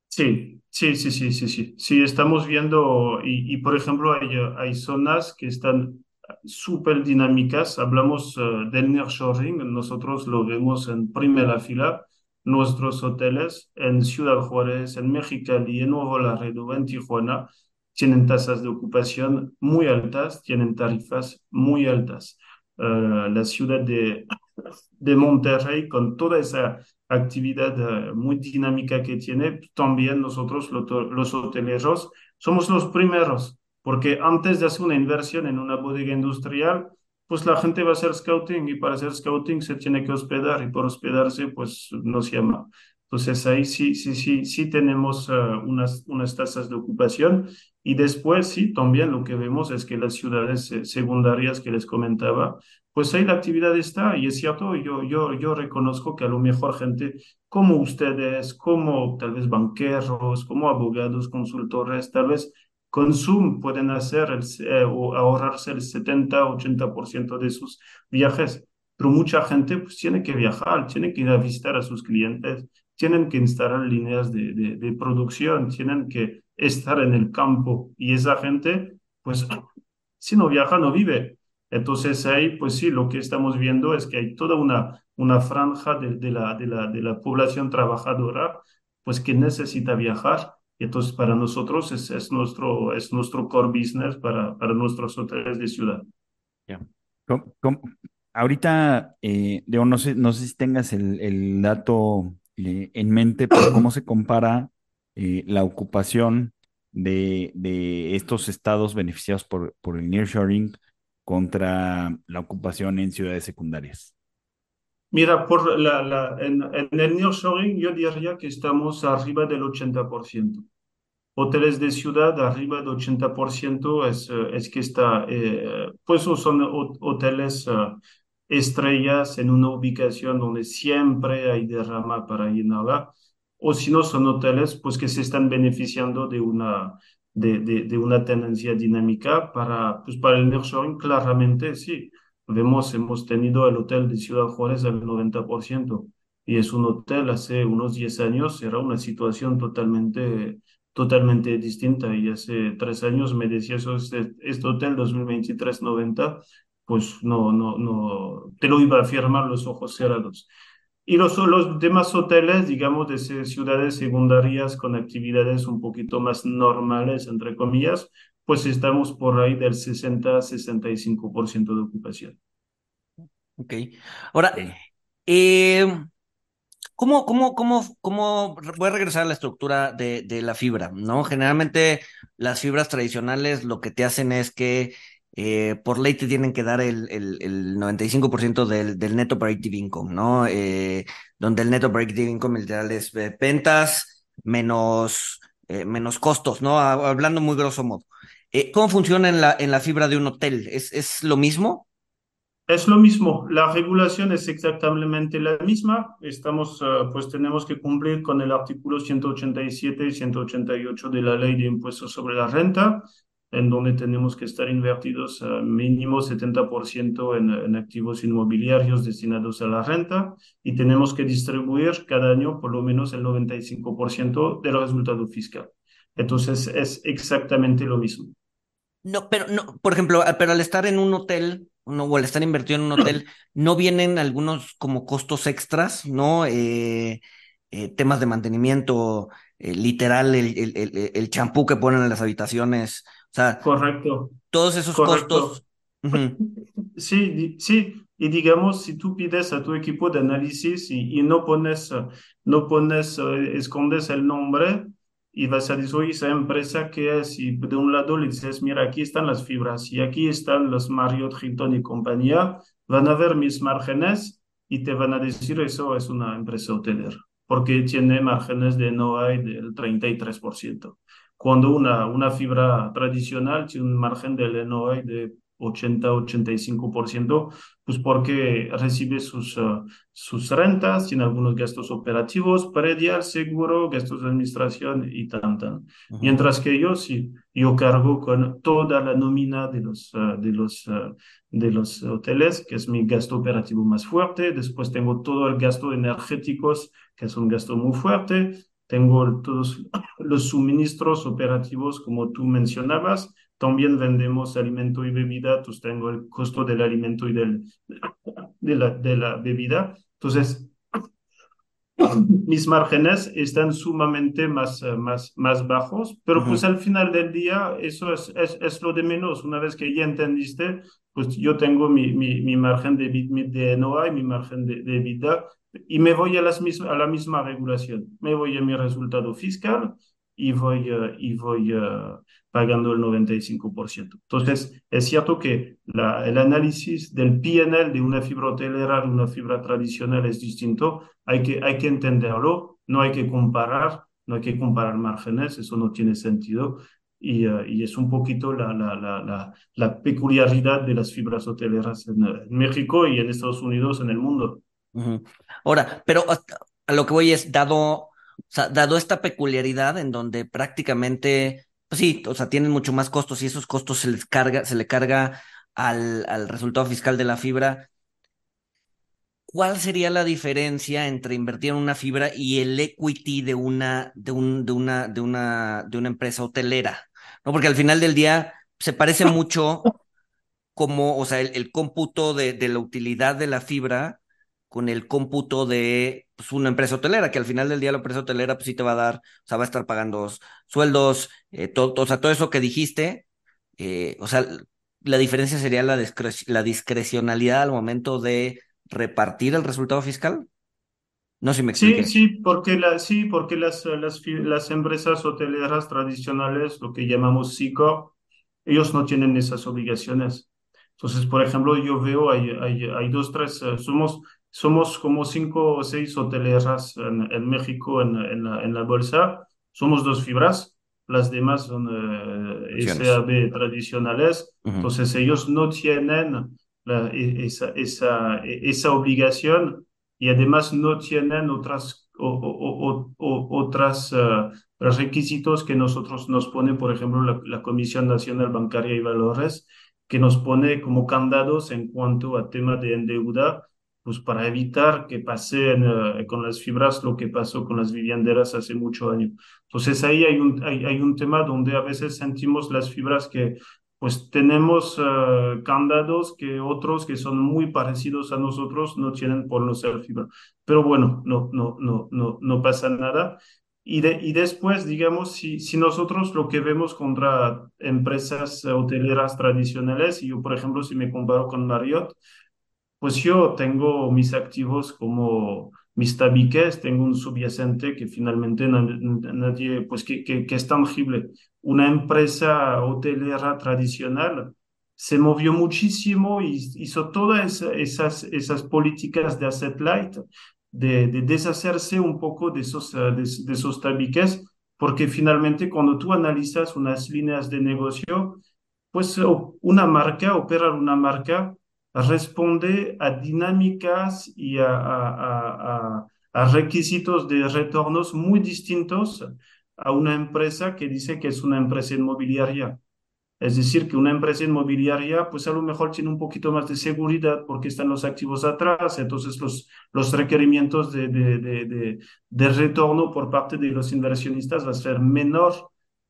Sí, sí, sí, sí, sí, sí. Sí, estamos viendo, y, y por ejemplo, hay, hay zonas que están súper dinámicas. Hablamos uh, del nearshoring, nosotros lo vemos en primera fila. Nuestros hoteles en Ciudad Juárez, en Mexicali, en Nuevo Laredo, en Tijuana, tienen tasas de ocupación muy altas, tienen tarifas muy altas. Uh, la ciudad de, de Monterrey, con toda esa actividad uh, muy dinámica que tiene, también nosotros los, los hoteleros somos los primeros, porque antes de hacer una inversión en una bodega industrial, pues la gente va a hacer scouting y para hacer scouting se tiene que hospedar y por hospedarse pues no se llama. Entonces ahí sí, sí, sí, sí tenemos uh, unas, unas tasas de ocupación. Y después sí, también lo que vemos es que las ciudades secundarias que les comentaba, pues ahí la actividad está y es cierto, yo, yo, yo reconozco que a lo mejor gente como ustedes, como tal vez banqueros, como abogados, consultores, tal vez con Zoom pueden hacer el, eh, o ahorrarse el 70-80% de sus viajes, pero mucha gente pues tiene que viajar, tiene que ir a visitar a sus clientes, tienen que instalar líneas de, de, de producción, tienen que estar en el campo y esa gente, pues, si no viaja, no vive. Entonces ahí, pues sí, lo que estamos viendo es que hay toda una, una franja de, de, la, de, la, de la población trabajadora, pues que necesita viajar. Y entonces para nosotros es, es, nuestro, es nuestro core business para, para nuestros hoteles de ciudad. Ahorita, eh, Leo, no sé, no sé si tengas el, el dato eh, en mente por cómo se compara eh, la ocupación de, de, estos estados beneficiados por, por el nearshoring contra la ocupación en ciudades secundarias? Mira, por la, la, en, el nearshoring yo diría que estamos arriba del 80%. Hoteles de ciudad arriba del 80% es, eh, es que está, pues son hoteles estrellas en una ubicación donde siempre hay derrama para llenarla, o si no son hoteles pues que se están beneficiando de una, de, de, de una tendencia dinámica para, pues para el nearshoring, claramente sí. Vemos, hemos tenido el hotel de Ciudad Juárez al 90%, y es un hotel hace unos 10 años, era una situación totalmente, totalmente distinta, y hace tres años me decía eso, este, este hotel 2023-90, pues no, no, no, te lo iba a firmar los ojos cerrados. Y los, los demás hoteles, digamos, de ciudades secundarias con actividades un poquito más normales, entre comillas, pues estamos por ahí del 60-65% de ocupación. Ok. Ahora, eh, ¿cómo, cómo, cómo, cómo, voy a regresar a la estructura de, de, la fibra, ¿no? Generalmente las fibras tradicionales lo que te hacen es que eh, por ley te tienen que dar el, el, el 95% del, del neto operative income, ¿no? Eh, donde el neto operative income literal es eh, ventas menos, menos costos, ¿no? Hablando muy grosso modo. Eh, ¿Cómo funciona en la, en la fibra de un hotel? ¿Es, ¿Es lo mismo? Es lo mismo, la regulación es exactamente la misma. Estamos, uh, pues tenemos que cumplir con el artículo 187 y 188 de la ley de impuestos sobre la renta, en donde tenemos que estar invertidos uh, mínimo 70% en, en activos inmobiliarios destinados a la renta y tenemos que distribuir cada año por lo menos el 95% del resultado fiscal. Entonces es exactamente lo mismo. No, pero no, por ejemplo, pero al estar en un hotel, no, o al estar invertido en un hotel, ¿no vienen algunos como costos extras, no? Eh, eh, temas de mantenimiento, eh, literal, el champú el, el, que ponen en las habitaciones, o sea. Correcto. Todos esos Correcto. costos. Uh -huh. Sí, sí, y digamos, si tú pides a tu equipo de análisis y, y no pones, no pones, escondes el nombre, y vas a decir, oye, esa empresa que es, y de un lado le dices, mira, aquí están las fibras y aquí están los Marriott, Hilton y compañía, van a ver mis márgenes y te van a decir, eso es una empresa hotelera, porque tiene márgenes de no hay del 33%. Cuando una, una fibra tradicional tiene un margen del NOI de 80-85%, pues porque recibe sus, uh, sus rentas, tiene algunos gastos operativos, predial, seguro, gastos de administración y tan, tan. Uh -huh. Mientras que yo sí, yo cargo con toda la nómina de los, uh, de, los, de los hoteles, que es mi gasto operativo más fuerte, después tengo todo el gasto energéticos, que es un gasto muy fuerte, tengo todos los suministros operativos, como tú mencionabas, también vendemos alimento y bebida, entonces tengo el costo del alimento y del, de, la, de la bebida. Entonces, mis márgenes están sumamente más, más, más bajos, pero uh -huh. pues al final del día eso es, es, es, lo de menos. Una vez que ya entendiste, pues yo tengo mi, mi, mi margen de, de NOA y mi margen de, de vida y me voy a, las misma, a la misma regulación. Me voy a mi resultado fiscal y voy, uh, y voy uh, pagando el 95%. Entonces, es cierto que la, el análisis del PNL de una fibra hotelera, de una fibra tradicional es distinto. Hay que, hay que entenderlo, no hay que comparar, no hay que comparar márgenes, eso no tiene sentido. Y, uh, y es un poquito la, la, la, peculiaridad de las fibras hoteleras en, en, México y en Estados Unidos, en el mundo. Ahora, pero a lo que voy es, dado o sea, dado esta peculiaridad en donde prácticamente, pues sí, o sea, tienen mucho más costos y esos costos se les carga, se le carga al, al resultado fiscal de la fibra. ¿Cuál sería la diferencia entre invertir en una fibra y el equity de una, de un, de una, de una, de una empresa hotelera? ¿No? Porque al final del día se parece mucho como, o sea, el, el cómputo de, de la utilidad de la fibra con el cómputo de pues, una empresa hotelera, que al final del día la empresa hotelera pues sí te va a dar, o sea, va a estar pagando sueldos, eh, todo, o sea, todo eso que dijiste, eh, o sea, la diferencia sería la, discre la discrecionalidad al momento de repartir el resultado fiscal. No sé si me expliqué. Sí, sí, porque, la, sí, porque las, las, las empresas hoteleras tradicionales, lo que llamamos SICO, ellos no tienen esas obligaciones. Entonces, por ejemplo, yo veo, hay, hay, hay dos, tres, uh, somos, somos como cinco o seis hoteleras en, en México en, en, la, en, la, bolsa. Somos dos fibras, las demás son eh, SAB tradicionales. Uh -huh. Entonces ellos no tienen la, e, esa, esa, e, esa obligación y además no tienen otras, o, o, o, otras uh, requisitos que nosotros nos pone, por ejemplo, la, la, Comisión Nacional Bancaria y Valores, que nos pone como candados en cuanto a tema de endeuda, pues para evitar que pase uh, con las fibras lo que pasó con las vivienderas hace mucho años. Entonces ahí hay un, hay, hay un tema donde a veces sentimos las fibras que pues tenemos uh, candados que otros que son muy parecidos a nosotros no tienen por no ser fibra. Pero bueno, no, no, no, no, no pasa nada. Y, de, y después, digamos, si, si nosotros lo que vemos contra empresas hoteleras tradicionales, y yo, por ejemplo, si me comparo con Marriott, pues yo tengo mis activos como mis tabiques, tengo un subyacente que finalmente nadie, pues que, que, es tangible. Una empresa hotelera tradicional se movió muchísimo y hizo todas esas, esas políticas de asset light, de, de deshacerse un poco de esos, de, de esos tabiques, porque finalmente cuando tú analizas unas líneas de negocio, pues una marca, operar una marca, responde a dinámicas y a, requisitos de retornos muy distintos a una empresa que dice que es una empresa inmobiliaria. Es decir, que una empresa inmobiliaria, pues a lo mejor tiene un poquito más de seguridad porque están los activos atrás, entonces los, los requerimientos de, de retorno por parte de los inversionistas va a ser menor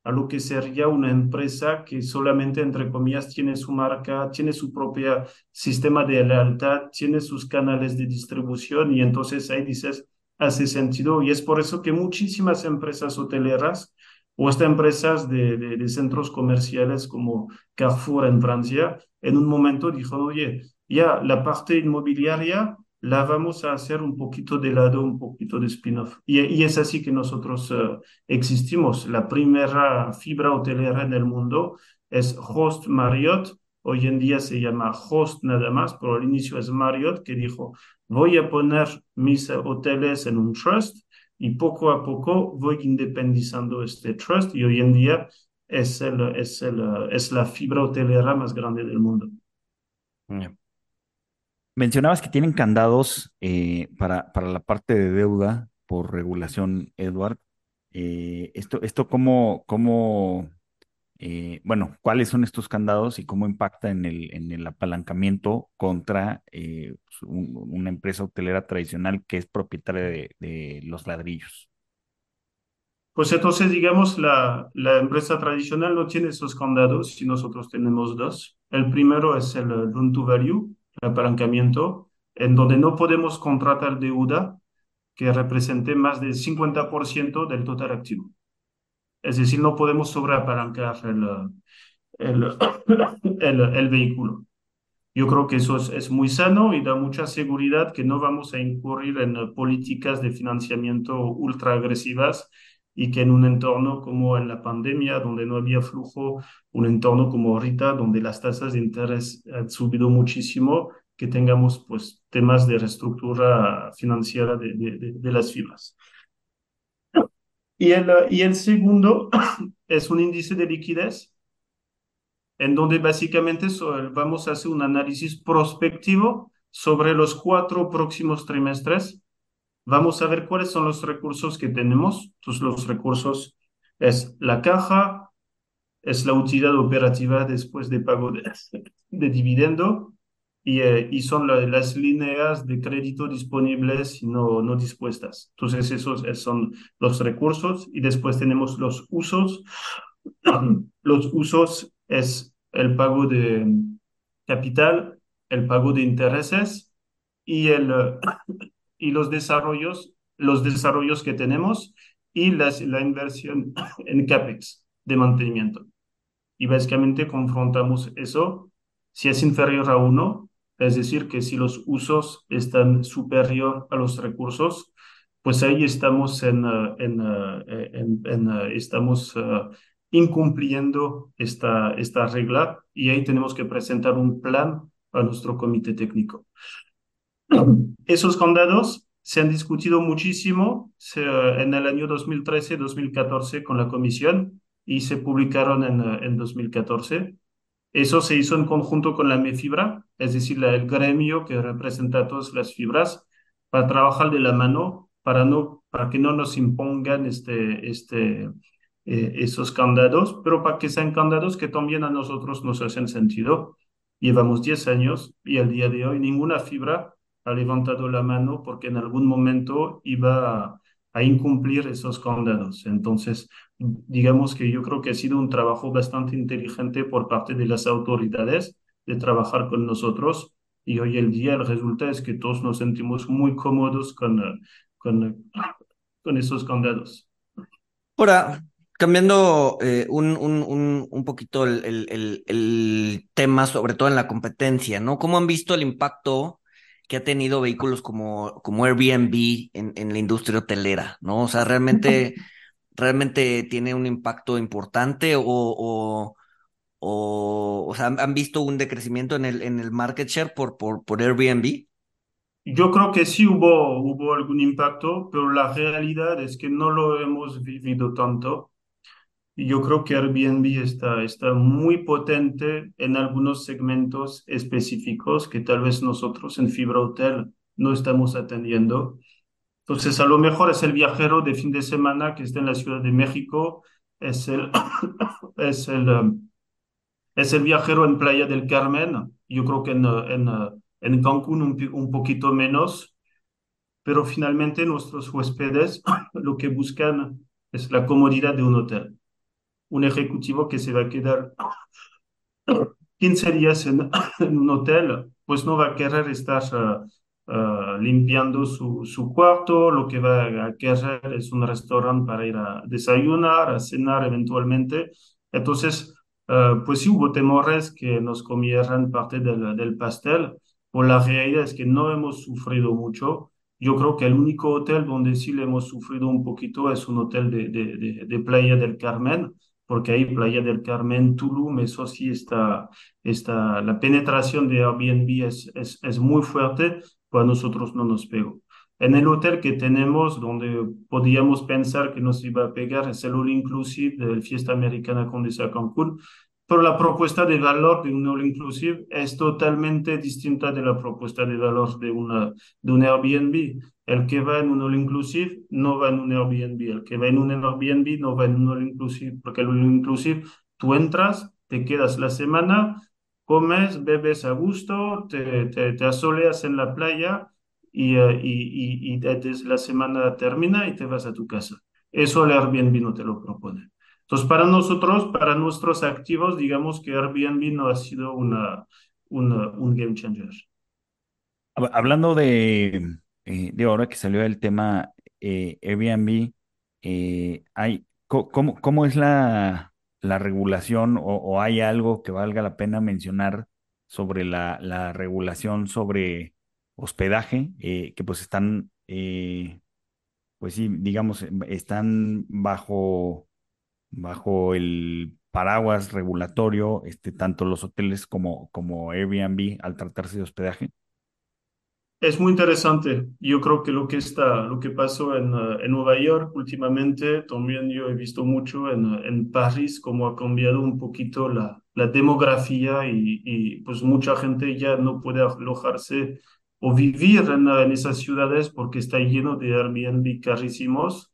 a lo que sería una empresa que solamente, entre comillas, tiene su marca, tiene su propio sistema de lealtad, tiene sus canales de distribución y entonces ahí dices, hace sentido. Y es por eso que muchísimas empresas hoteleras o hasta empresas de, centros comerciales como Carrefour en Francia, en un momento dijo, oye, ya la parte inmobiliaria la vamos a hacer un poquito de lado, un poquito de spin-off. Y, es así que nosotros uh, existimos. La primera fibra hotelera en el mundo es Host Marriott. Hoy en día se llama Host nada más, pero al inicio es Marriott que dijo, voy a poner mis hoteles en un trust y poco a poco voy independizando este trust y hoy en día es, el, es, el, es la fibra hotelera más grande del mundo. Mencionabas que tienen candados eh, para, para, la parte de deuda por regulación, Edward. Eh, esto, esto cómo, cómo eh, bueno, cuáles son estos candados y cómo impacta en el, en el apalancamiento contra un, una empresa hotelera tradicional que es propietaria de, de los ladrillos. Pues entonces, digamos, la, la, empresa tradicional no tiene esos candados y nosotros tenemos dos. El primero es el loan to value, apalancamiento, en donde no podemos contratar deuda que represente más del 50% del total activo. Es decir, no podemos sobreapalancar el, el, el, el, vehículo. Yo creo que eso es, es, muy sano y da mucha seguridad que no vamos a incurrir en políticas de financiamiento ultra agresivas y que en un entorno como en la pandemia, donde no había flujo, un entorno como ahorita, donde las tasas de interés han subido muchísimo, que tengamos pues temas de reestructura financiera de, de, de las fibras. Y el, y el segundo es un índice de liquidez, en donde básicamente vamos a hacer un análisis prospectivo sobre los cuatro próximos trimestres vamos a ver cuáles son los recursos que tenemos. Entonces, los recursos es la caja, es la utilidad operativa después de pago de, de dividendo y, eh, y son la, las líneas de crédito disponibles y no, no dispuestas. Entonces, esos son los recursos y después tenemos los usos. Los usos es el pago de capital, el pago de intereses y el y los desarrollos, los desarrollos que tenemos y las, la inversión en CAPEX de mantenimiento. Y básicamente confrontamos eso. Si es inferior a uno, es decir, que si los usos están superior a los recursos, pues ahí estamos en, en, en, en estamos incumpliendo esta, esta regla y ahí tenemos que presentar un plan a nuestro comité técnico. Esos candados se han discutido muchísimo en el año 2013-2014 con la comisión y se publicaron en, en 2014. Eso se hizo en conjunto con la MEFIBRA, es decir, el gremio que representa todas las fibras, para trabajar de la mano, para, no, para que no nos impongan este, este, eh, esos candados, pero para que sean candados que también a nosotros nos hacen sentido. Llevamos 10 años y al día de hoy ninguna fibra ha levantado la mano porque en algún momento iba a, a incumplir esos candados. Entonces, digamos que yo creo que ha sido un trabajo bastante inteligente por parte de las autoridades de trabajar con nosotros y hoy el día el resultado es que todos nos sentimos muy cómodos con, con, con esos candados. Ahora, cambiando eh, un, un, un, un, poquito el, el, el, tema, sobre todo en la competencia, ¿no? ¿Cómo han visto el impacto que ha tenido vehículos como, como Airbnb en, en la industria hotelera, ¿no? O sea, realmente, realmente tiene un impacto importante o, o, o, o sea, ¿han visto un decrecimiento en el, en el market share por, por, por Airbnb? Yo creo que sí hubo, hubo algún impacto, pero la realidad es que no lo hemos vivido tanto. Yo creo que Airbnb está, está muy potente en algunos segmentos específicos que tal vez nosotros en Fibra Hotel no estamos atendiendo. Entonces, a lo mejor es el viajero de fin de semana que está en la Ciudad de México, es el, es el, um, es el viajero en Playa del Carmen, yo creo que en, en, en Cancún un, un poquito menos, pero finalmente nuestros huéspedes lo que buscan es la comodidad de un hotel un ejecutivo que se va a quedar 15 días en, un hotel, pues no va a querer estar uh, uh, limpiando su, su, cuarto, lo que va a querer es un restaurante para ir a desayunar, a cenar eventualmente. Entonces, uh, pues sí hubo temores que nos comieran parte del, del pastel, por la realidad es que no hemos sufrido mucho. Yo creo que el único hotel donde sí le hemos sufrido un poquito es un hotel de, de Playa del Carmen, porque ahí Playa del Carmen, Tulum, eso sí está, está la penetración de Airbnb es, es, es muy fuerte, pues a nosotros no nos pegó. En el hotel que tenemos, donde podíamos pensar que nos iba a pegar, es el All Inclusive del Fiesta Americana Condesa Cancún, pero la propuesta de valor de un All Inclusive es totalmente distinta de la propuesta de valor de, una, de un Airbnb. El que va en un All Inclusive no va en un Airbnb. El que va en un Airbnb no va en un All Inclusive, porque el All Inclusive tú entras, te quedas la semana, comes, bebes a gusto, te, te, te asoleas en la playa y, uh, y, y, y la semana termina y te vas a tu casa. Eso el Airbnb no te lo propone. Entonces, para nosotros, para nuestros activos, digamos que Airbnb no ha sido una, una un game changer. Hablando de, eh, de ahora que salió el tema eh, Airbnb, eh, hay, ¿cómo, ¿cómo, es la, la regulación o, hay algo que valga la pena mencionar sobre la, la regulación sobre hospedaje, que pues están, pues sí, digamos, están bajo bajo el paraguas regulatorio, este, tanto los hoteles como, como Airbnb al tratarse de hospedaje? Es muy interesante. Yo creo que lo que está, lo que pasó en, uh, en Nueva York últimamente, también yo he visto mucho en, uh, en París, cómo ha cambiado un poquito la, la demografía y, pues mucha gente ya no puede alojarse o vivir en, en esas ciudades porque está lleno de Airbnb carísimos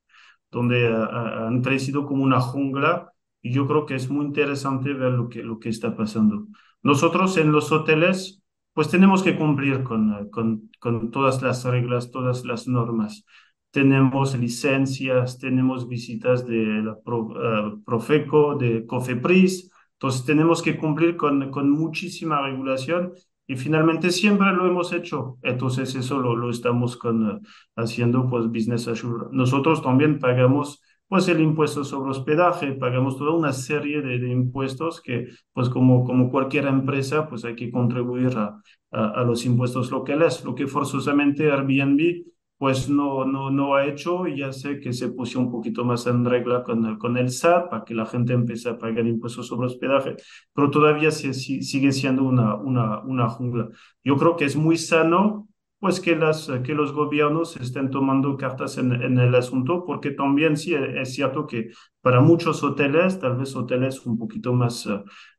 donde uh, han crecido como una jungla y yo creo que es muy interesante ver lo que, lo que está pasando. Nosotros en los hoteles, pues tenemos que cumplir con, con, con todas las reglas, todas las normas. Tenemos licencias, tenemos visitas de la Pro, Profeco, de Cofepris, entonces tenemos que cumplir con, con muchísima regulación y finalmente siempre lo hemos hecho. Entonces eso lo, lo estamos con, uh, haciendo pues business usual. Nosotros también pagamos pues el impuesto sobre hospedaje, pagamos toda una serie de, de, impuestos que pues como, como cualquier empresa pues hay que contribuir a, a, a los impuestos locales, lo que forzosamente Airbnb pues no, no, no ha hecho ya sé que se puso un poquito más en regla con con el SAT para que la gente empiece a pagar impuestos sobre hospedaje, pero todavía se, sigue siendo una, una, una jungla. Yo creo que es muy sano pues que, las, que los gobiernos estén tomando cartas en, en el asunto, porque también sí es cierto que para muchos hoteles, tal vez hoteles un poquito más,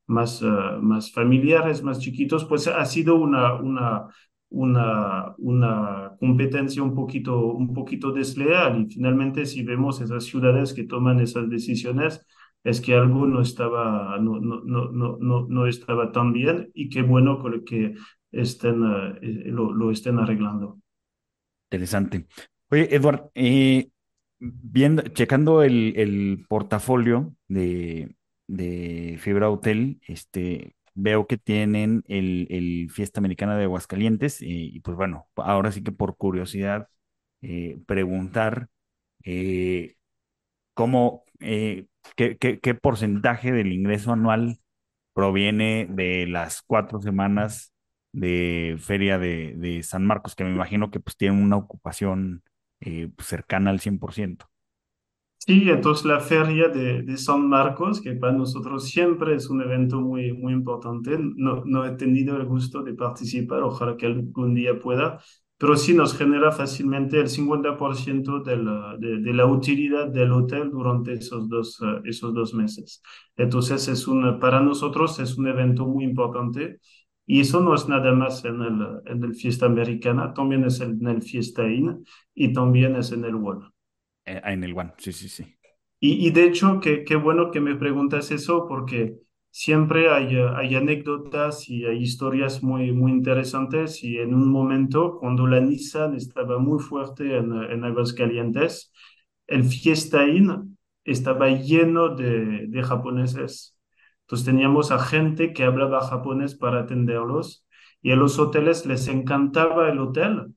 más, más familiares, más chiquitos, pues ha sido una, una, una, una competencia un poquito, un poquito desleal y finalmente si vemos esas ciudades que toman esas decisiones, es que algo no estaba, no, no, no, no, no estaba tan bien y qué bueno que estén, eh, lo, lo, estén arreglando. Interesante. Oye, Eduard, eh, viendo, checando el, el portafolio de, de Fibra Hotel, este, veo que tienen el, el Fiesta Americana de Aguascalientes y, y, pues bueno, ahora sí que por curiosidad eh, preguntar eh, cómo, eh, qué, qué, qué porcentaje del ingreso anual proviene de las cuatro semanas de feria de, de, San Marcos, que me imagino que pues tienen una ocupación eh, cercana al 100%. Sí, entonces la feria de, San Marcos, que para nosotros siempre es un evento muy, muy importante, no, no he tenido el gusto de participar, ojalá que algún día pueda, pero sí nos genera fácilmente el 50% de la, de, la utilidad del hotel durante esos dos, uh, esos dos meses. Entonces, es un, para nosotros es un evento muy importante y eso no es nada más en el, en el Fiesta Americana, también es en el Fiesta Inn y también es en el One. Eh, en el One, sí, sí, sí. Y, y de hecho, qué, bueno que me preguntas eso porque siempre hay, hay anécdotas y hay historias muy, muy interesantes y en un momento, cuando la Nissan estaba muy fuerte en, en Aguascalientes, el Fiesta Inn estaba lleno de, de japoneses. Entonces teníamos a gente que hablaba japonés para atenderlos y a los hoteles les encantaba el hotel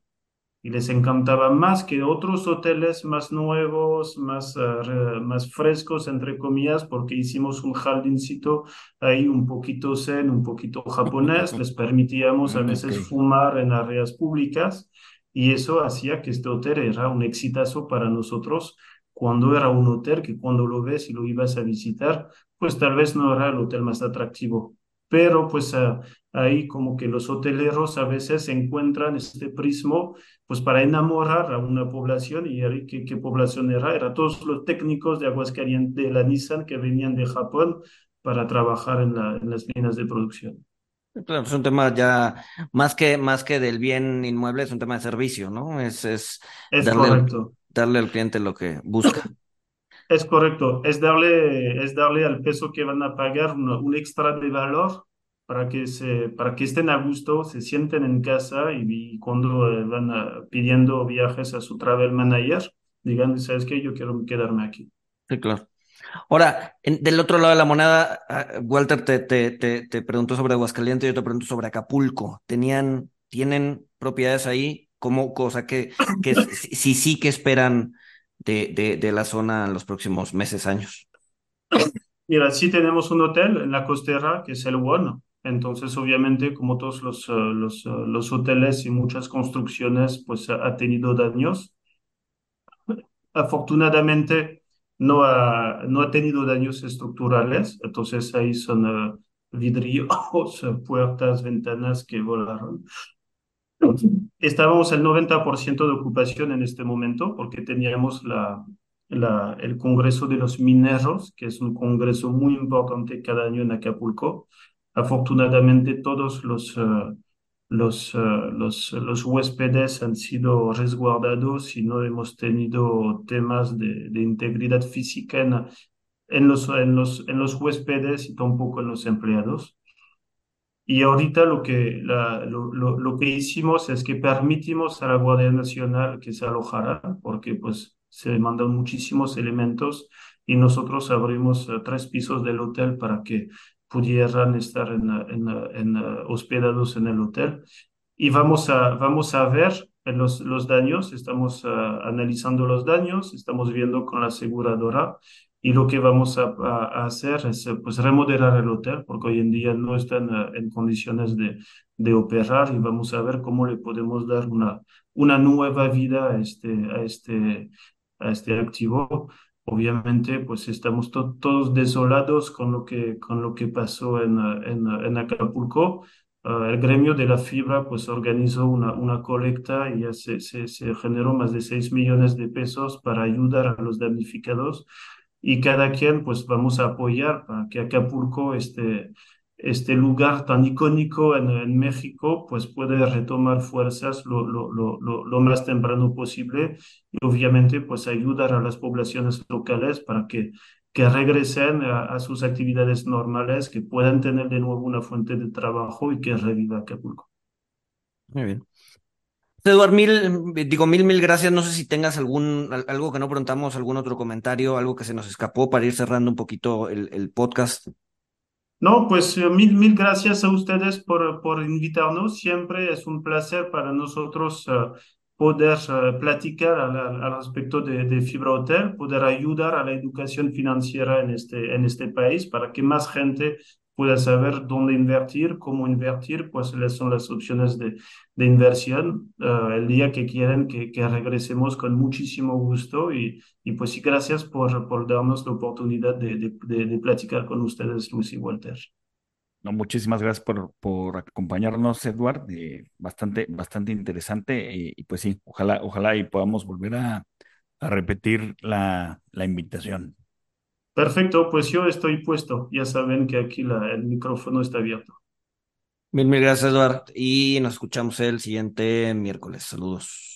y les encantaba más que otros hoteles más nuevos, más, uh, más frescos, entre comillas, porque hicimos un jardincito ahí un poquito zen, un poquito japonés, les permitíamos a veces okay. fumar en áreas públicas y eso hacía que este hotel era un exitazo para nosotros cuando era un hotel que cuando lo ves y lo ibas a visitar, pues tal vez no era el hotel más atractivo, pero pues ahí como que los hoteleros a veces encuentran este prismo pues para enamorar a una población y ¿qué, qué población era? Era todos los técnicos de Aguascalientes de la Nissan que venían de Japón para trabajar en, la, en las líneas de producción. Claro, es un tema ya más que más que del bien inmueble, es un tema de servicio, ¿no? Es, es, es darle, correcto. darle al cliente lo que busca. Es correcto, es darle, es darle al peso que van a pagar un, un extra de valor para que, se, para que estén a gusto, se sienten en casa y, y cuando van a, pidiendo viajes a su travel manager, digan, ¿sabes qué? Yo quiero quedarme aquí. Sí, claro. Ahora, en, del otro lado de la moneda, Walter te, te, te, te preguntó sobre Aguascalientes, yo te pregunto sobre Acapulco. ¿Tenían, ¿Tienen propiedades ahí? ¿Cómo, cosa que, que si, si sí que esperan de, de, de la zona en los próximos meses, años? Mira, sí tenemos un hotel en la costera que es el One, entonces, obviamente, como todos los, uh, los, uh, los, hoteles y muchas construcciones, pues ha tenido daños. Afortunadamente, no ha, no ha tenido daños estructurales, entonces ahí son uh, vidrios, puertas, ventanas que volaron. Estábamos al 90% de ocupación en este momento porque teníamos el Congreso de los Mineros, que es un congreso muy importante cada año en Acapulco. Afortunadamente todos los, uh, los, uh, los, los, huéspedes han sido resguardados y no hemos tenido temas de, de integridad física en, en, los, en, los, en los huéspedes y tampoco en los empleados. Y ahorita lo que, la, lo, lo, lo, que hicimos es que permitimos a la Guardia Nacional que se alojara, porque pues se mandan muchísimos elementos y nosotros abrimos uh, tres pisos del hotel para que pudieran estar en, en, en, hospedados en el hotel. Y vamos a, vamos a ver los, los daños, estamos uh, analizando los daños, estamos viendo con la aseguradora y lo que vamos a, a, hacer es pues remodelar el hotel porque hoy en día no están uh, en condiciones de, de, operar y vamos a ver cómo le podemos dar una, una nueva vida a este, a este, a este activo obviamente pues estamos to todos desolados con lo que, con lo que pasó en, en, en Acapulco. Ah, el gremio de la fibra pues organizó una, una colecta y ya se, se, se generó más de 6 millones de pesos para ayudar a los damnificados y cada quien pues vamos a apoyar para que Acapulco, este, este lugar tan icónico en, en México, pues pueda retomar fuerzas lo, lo, lo, lo, más temprano posible y obviamente pues ayudar a las poblaciones locales para que que regresen a, a, sus actividades normales, que puedan tener de nuevo una fuente de trabajo y que reviva Acapulco. Muy bien. Eduard, mil, digo, mil, mil gracias. No sé si tengas algún, algo que no preguntamos, algún otro comentario, algo que se nos escapó para ir cerrando un poquito el, podcast. No, pues mil, mil gracias a ustedes por, por invitarnos. Siempre es un placer para nosotros uh, poder uh, platicar al, respecto de, de, Fibra Hotel, poder ayudar a la educación financiera en este, en este país para que más gente pueda saber dónde invertir, cómo invertir, cuáles son las opciones de, de inversión uh, el día que quieren que, que, regresemos con muchísimo gusto y, y pues sí, gracias por, por darnos la oportunidad de, de, de platicar con ustedes, Luis y Walter. No, muchísimas gracias por, por acompañarnos, Edward. Eh, bastante, bastante interesante. Y, y, pues sí, ojalá, ojalá y podamos volver a, a repetir la, la invitación. Perfecto, pues yo estoy puesto. Ya saben que aquí el micrófono está abierto. Mil, mil gracias, Eduardo. Y nos escuchamos el siguiente miércoles. Saludos.